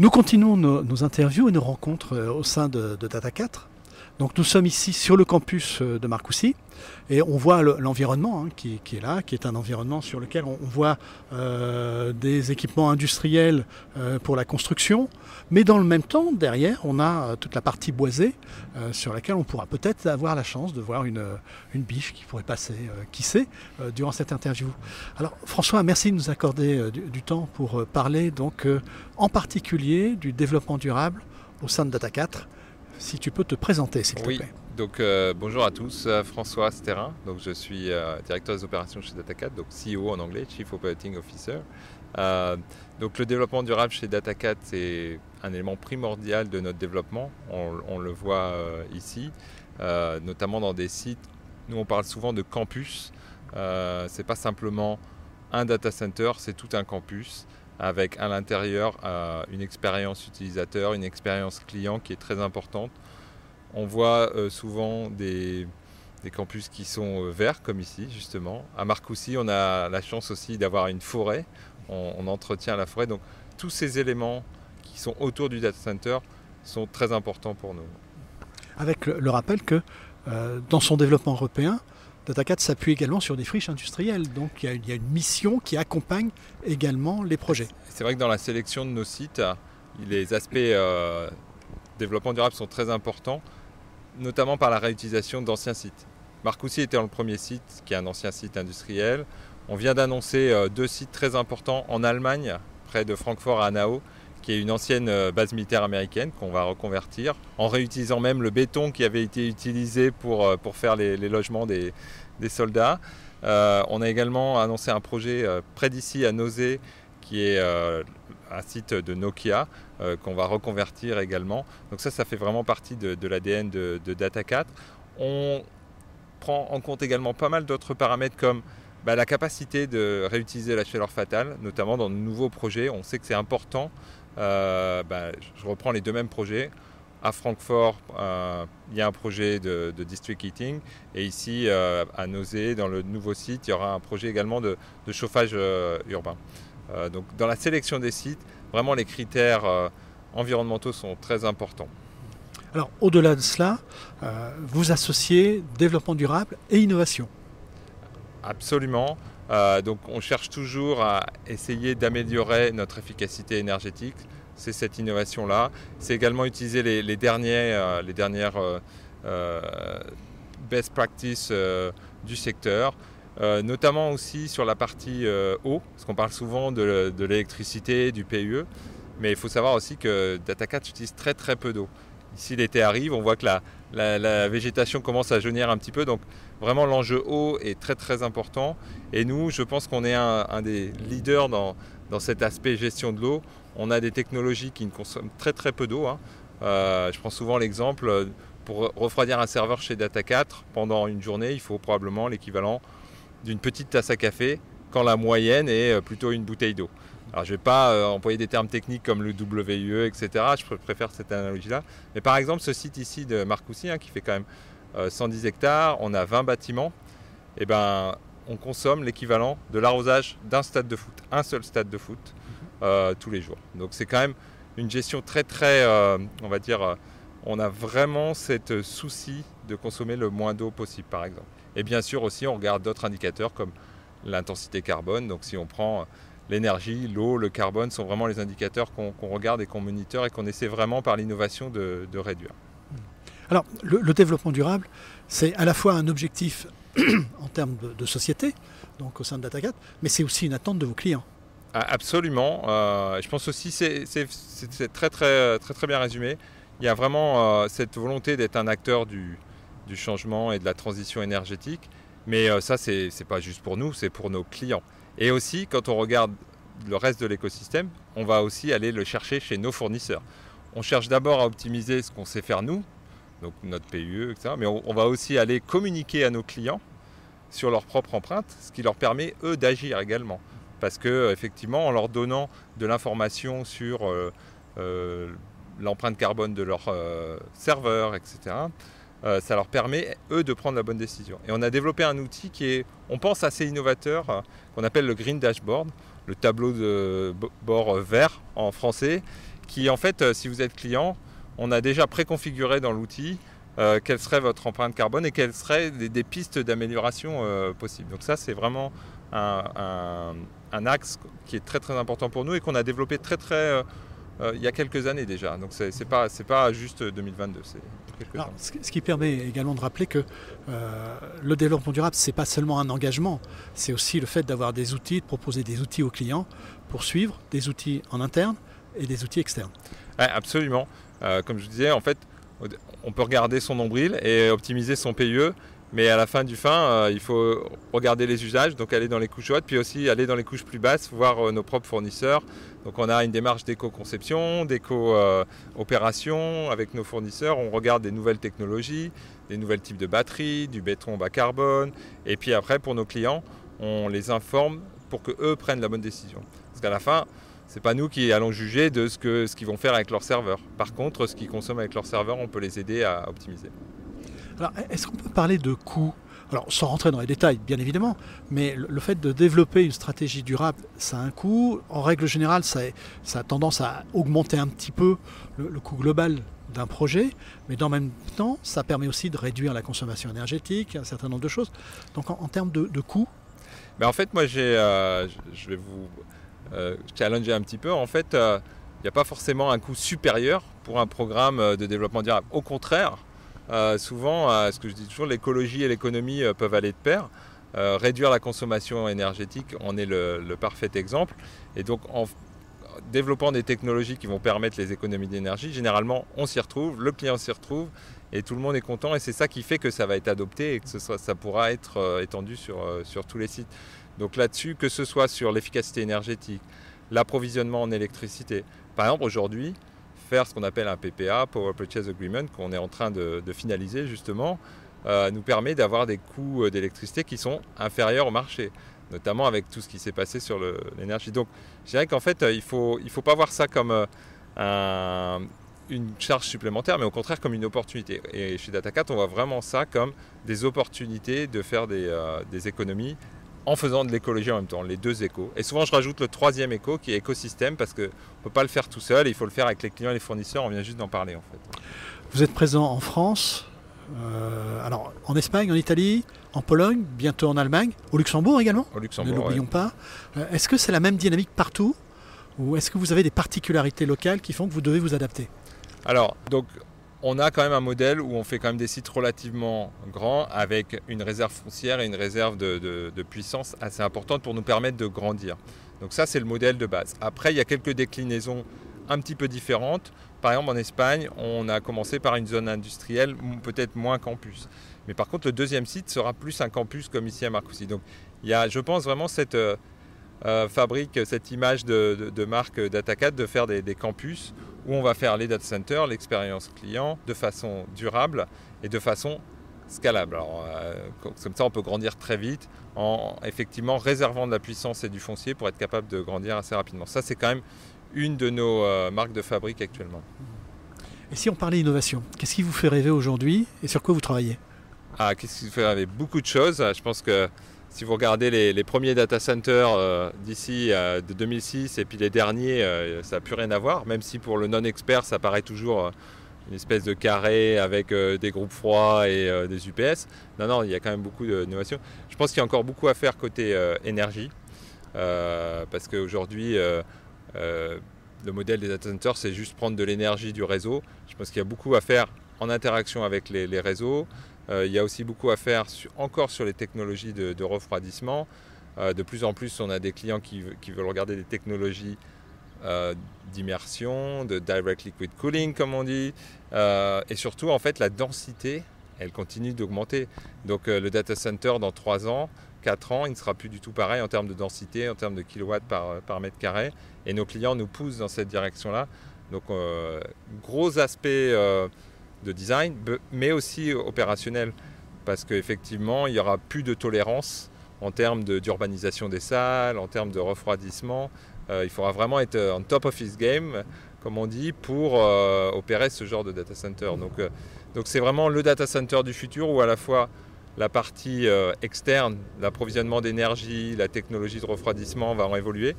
Nous continuons nos, interviews et nos rencontres euh, au sein de, Data 4. Donc nous sommes ici sur le campus euh, de Marcoussis et on voit l'environnement hein, qui, est là, qui est un environnement sur lequel on, voit euh, des équipements industriels pour la construction, mais dans le même temps, derrière, on a toute la partie boisée sur laquelle on pourra peut-être avoir la chance de voir une, une biche qui pourrait passer, qui sait, durant cette interview. Alors François, merci de nous accorder du, temps pour parler donc en particulier du développement durable au sein de Data 4. Si tu peux te présenter, s'il te plaît. Donc, euh, bonjour à tous, euh, François Sterrin. Donc, je suis euh, directeur des opérations chez Data4, donc CEO en anglais, Chief Operating Officer. donc, le développement durable chez Data4, c'est un élément primordial de notre développement. On, on le voit ici, notamment dans des sites. Nous, on parle souvent de campus. c'est pas simplement un data center, c'est tout un campus avec à l'intérieur euh, une expérience utilisateur, une expérience client qui est très importante. On voit euh, souvent des, campus qui sont euh, verts, comme ici justement. À Marcoussis, on a la chance aussi d'avoir une forêt. On, entretient la forêt. Donc tous ces éléments qui sont autour du data center sont très importants pour nous. Avec le, rappel que dans son développement européen, Data4 s'appuie également sur des friches industrielles. Donc il y, a, une mission qui accompagne également les projets. C'est vrai que dans la sélection de nos sites, les aspects euh, développement durable sont très importants, notamment par la réutilisation d'anciens sites. Marcoussis était le premier site, qui est un ancien site industriel. On vient d'annoncer euh, deux sites très importants en Allemagne, près de Francfort à Hanau, qui est une ancienne euh, base militaire américaine qu'on va reconvertir, en réutilisant même le béton qui avait été utilisé pour, euh, pour faire les, logements des, soldats. Euh, on a également annoncé un projet près d'ici à Nausée, qui est un site de Nokia, qu'on va reconvertir également. Donc ça, ça fait vraiment partie de, l'ADN de, Data 4. On prend en compte également pas mal d'autres paramètres comme bah, la capacité de réutiliser la chaleur fatale, notamment dans de nouveaux projets. On sait que c'est important euh, bah, je reprends les deux mêmes projets. À Francfort, euh, il y a un projet de, district heating. Et ici, euh, à Nausée, dans le nouveau site, il y aura un projet également de, chauffage urbain. donc, dans la sélection des sites, vraiment les critères environnementaux sont très importants. Alors, au-delà de cela, vous associez développement durable et innovation. Absolument. Euh, donc on cherche toujours à essayer d'améliorer notre efficacité énergétique. C'est cette innovation-là. C'est également utiliser les, euh, dernières euh, best practices du secteur. notamment aussi sur la partie eau, parce qu'on parle souvent de, l'électricité, du PUE, mais il faut savoir aussi que Data4 utilise très très peu d'eau. Ici l'été arrive, on voit que la, la, végétation commence à jaunir un petit peu. Donc vraiment l'enjeu eau est très très important. Et nous, je pense qu'on est un, des leaders dans, cet aspect gestion de l'eau. On a des technologies qui ne consomment très très peu d'eau. Hein. Euh, je prends souvent l'exemple, pour refroidir un serveur chez Data 4, pendant une journée, il faut probablement l'équivalent d'une petite tasse à café, quand la moyenne est euh, plutôt une bouteille d'eau. Alors je ne vais pas euh, employer des termes techniques comme le WUE, etc. Je préfère cette analogie-là. Mais par exemple, ce site ici de Marcoussis, hein, qui fait quand même 110 euh, hectares, on a 20 bâtiments, et eh ben, on consomme l'équivalent de l'arrosage d'un stade de foot, un seul stade de foot, euh, tous les jours. Donc c'est quand même une gestion très très, on va dire, on a vraiment cette souci de consommer le moins d'eau possible par exemple. Et bien sûr aussi on regarde d'autres indicateurs comme l'intensité carbone. Donc si on prend l'énergie, l'eau, le carbone sont vraiment les indicateurs qu'on regarde et qu'on moniteur et qu'on essaie vraiment par l'innovation de, réduire. Alors, le, développement durable, c'est à la fois un objectif en termes de, société, donc au sein de DataCat, mais c'est aussi une attente de vos clients. Ah, absolument. Euh, je pense aussi c'est très, très, très, très bien résumé. Il y a vraiment euh, cette volonté d'être un acteur du, du, changement et de la transition énergétique. Mais euh, ça, c'est pas juste pour nous, c'est pour nos clients. Et aussi, quand on regarde le reste de l'écosystème, on va aussi aller le chercher chez nos fournisseurs. On cherche d'abord à optimiser ce qu'on sait faire nous, donc notre PUE, etc. Mais on, va aussi aller communiquer à nos clients sur leur propre empreinte, ce qui leur permet, eux, d'agir également. Parce que effectivement, en leur donnant de l'information sur euh, euh, l'empreinte carbone de leur euh, serveur, etc., ça leur permet, eux, de prendre la bonne décision. Et on a développé un outil qui est, on pense, assez innovateur, qu'on appelle le Green Dashboard, le tableau de bord vert en français, qui en fait, si vous êtes client, on a déjà préconfiguré dans l'outil quelle serait votre empreinte carbone et quelles seraient des, pistes d'amélioration possibles. Donc ça, c'est vraiment un, axe qui est très très important pour nous et qu'on a développé très très euh, il y a quelques années déjà. Donc c'est n'est pas, pas juste 2022. Alors, ce qui permet également de rappeler que euh, le développement durable, ce n'est pas seulement un engagement, c'est aussi le fait d'avoir des outils, de proposer des outils aux clients pour suivre des outils en interne et des outils externes. absolument. Euh, comme je vous disais, en fait, on peut regarder son nombril et optimiser son PIE mais à la fin du fin, euh, il faut regarder les usages, donc aller dans les couches hautes, puis aussi aller dans les couches plus basses, voir euh, nos propres fournisseurs. Donc on a une démarche d'éco-conception, d'éco-opération avec nos fournisseurs. On regarde des nouvelles technologies, des nouveaux types de batteries, du béton bas carbone. Et puis après, pour nos clients, on les informe pour qu'eux prennent la bonne décision. Parce qu'à la fin, ce n'est pas nous qui allons juger de ce qu'ils vont faire avec leur serveur. Par contre, ce qu'ils consomment avec leur serveur, on peut les aider à optimiser. Alors, est-ce qu'on peut parler de coûts alors, sans rentrer dans les détails, bien évidemment, mais le fait de développer une stratégie durable, ça a un coût. En règle générale, ça, a tendance à augmenter un petit peu le, coût global d'un projet, mais dans le même temps, ça permet aussi de réduire la consommation énergétique, un certain nombre de choses. Donc, en, termes de, coûts ben En fait, moi, euh, je vais vous euh, challenger un petit peu. En fait, euh, il n'y a pas forcément un coût supérieur pour un programme de développement durable. Au contraire, souvent, euh, ce que je dis toujours, l'écologie et l'économie euh, peuvent aller de pair. réduire la consommation énergétique en est le, parfait exemple. Et donc, en développant des technologies qui vont permettre les économies d'énergie, généralement, on s'y retrouve, le client s'y retrouve, et tout le monde est content. Et c'est ça qui fait que ça va être adopté et que ça pourra être étendu sur, sur tous les sites. Donc là-dessus, que ce soit sur l'efficacité énergétique, l'approvisionnement en électricité. Par exemple, aujourd'hui, faire ce qu'on appelle un PPA, Power Purchase Agreement, qu'on est en train de, finaliser justement, euh, nous permet d'avoir des coûts euh, d'électricité qui sont inférieurs au marché, notamment avec tout ce qui s'est passé sur l'énergie. Donc je dirais qu'en fait, euh, il ne faut, il faut pas voir ça comme une charge supplémentaire, mais au contraire comme une opportunité. Et chez DataCat, on voit vraiment ça comme des opportunités de faire des, des économies en faisant de l'écologie en même temps, les deux échos. Et souvent, je rajoute le troisième écho qui est écosystème parce qu'on ne peut pas le faire tout seul, il faut le faire avec les clients et les fournisseurs, on vient juste d'en parler en fait. Vous êtes présent en France, euh, alors en Espagne, en Italie, en Pologne, bientôt en Allemagne, au Luxembourg également Au Luxembourg. Ne l'oublions pas. Euh, est-ce que c'est la même dynamique partout ou est-ce que vous avez des particularités locales qui font que vous devez vous adapter? Alors, donc on a quand même un modèle où on fait quand même des sites relativement grands avec une réserve foncière et une réserve de, puissance assez importante pour nous permettre de grandir. Donc ça, c'est le modèle de base. Après, il y a quelques déclinaisons un petit peu différentes. Par exemple, en Espagne, on a commencé par une zone industrielle, peut-être moins campus. Mais par contre, le deuxième site sera plus un campus comme ici à Marcoussis. Donc il y a, je pense, vraiment cette euh, euh, fabrique, cette image de, marque d'Atacat de faire des campus où on va faire les data centers, l'expérience client de façon durable et de façon scalable. Alors, euh, comme ça, on peut grandir très vite en effectivement réservant de la puissance et du foncier pour être capable de grandir assez rapidement. Ça, c'est quand même une de nos euh, marques de fabrique actuellement. Et si on parlait innovation, qu'est-ce qui vous fait rêver aujourd'hui et sur quoi vous travaillez? Ah, qu'est-ce qui vous fait rêver? Beaucoup de choses. Je pense que si vous regardez les, premiers data centers euh, d'ici euh, de 2006 et puis les derniers, euh, ça n'a plus rien à voir, même si pour le non-expert, ça paraît toujours une espèce de carré avec des groupes froids et des UPS. Non, non, il y a quand même beaucoup d'innovation. Je pense qu'il y a encore beaucoup à faire côté énergie, parce qu'aujourd'hui, le modèle des data centers, c'est juste prendre de l'énergie du réseau. Je pense qu'il y a beaucoup à faire en interaction avec les réseaux, il y a aussi beaucoup à faire encore sur les technologies de, refroidissement. Euh, de plus en plus, on a des clients qui, veulent regarder des technologies euh, d'immersion, de direct liquid cooling, comme on dit. et surtout, en fait, la densité, elle continue d'augmenter. Donc, le data center, dans 3 ans, 4 ans, il ne sera plus du tout pareil en termes de densité, en termes de kilowatts par mètre carré. Et nos clients nous poussent dans cette direction-là. Donc, gros aspect de design, mais aussi opérationnel, parce qu'effectivement, il n'y aura plus de tolérance en termes d'urbanisation des salles, en termes de refroidissement. Euh, il faudra vraiment être en top of his game, comme on dit, pour euh, opérer ce genre de data center. Donc, euh, donc c'est vraiment le data center du futur où à la fois la partie externe, l'approvisionnement d'énergie, la technologie de refroidissement va en évoluer,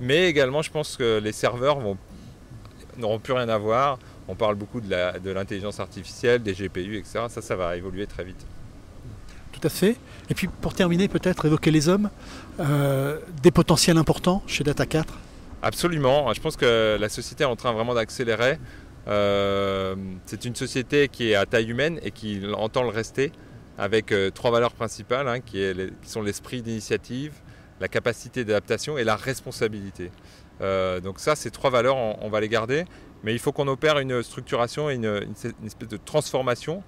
mais également je pense que les serveurs n'auront plus rien à voir. On parle beaucoup de l'intelligence artificielle, des GPU, etc. Ça, ça va évoluer très vite. Tout à fait. Et puis pour terminer, peut-être évoquer les hommes, euh, des potentiels importants chez Data 4 Absolument. Je pense que la société est en train vraiment d'accélérer. Euh, c'est une société qui est à taille humaine et qui entend le rester avec euh, trois valeurs principales hein, qui, sont l'esprit d'initiative, la capacité d'adaptation et la responsabilité. Euh, donc ça, ces trois valeurs, on, va les garder, mais il faut qu'on opère une structuration et une, espèce de transformation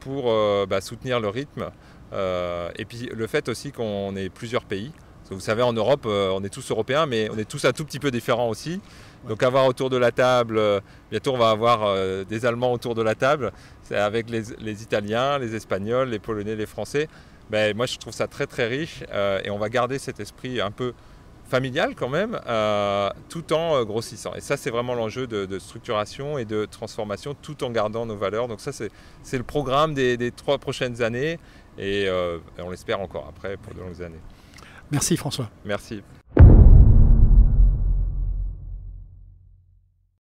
pour bah, soutenir le rythme. et puis le fait aussi qu'on ait plusieurs pays. vous savez, en Europe, on est tous européens, mais on est tous un tout petit peu différents aussi. Donc avoir autour de la table, euh, bientôt on va avoir euh, des Allemands autour de la table, avec les, Italiens, les Espagnols, les Polonais, les Français. Ben, moi je trouve ça très très riche euh, et on va garder cet esprit un peu familial quand même, tout en grossissant. Et ça c'est vraiment l'enjeu de, structuration et de transformation tout en gardant nos valeurs. Donc ça c'est le programme des, des, trois prochaines années et on l'espère encore après pour de longues années. Merci François. Merci.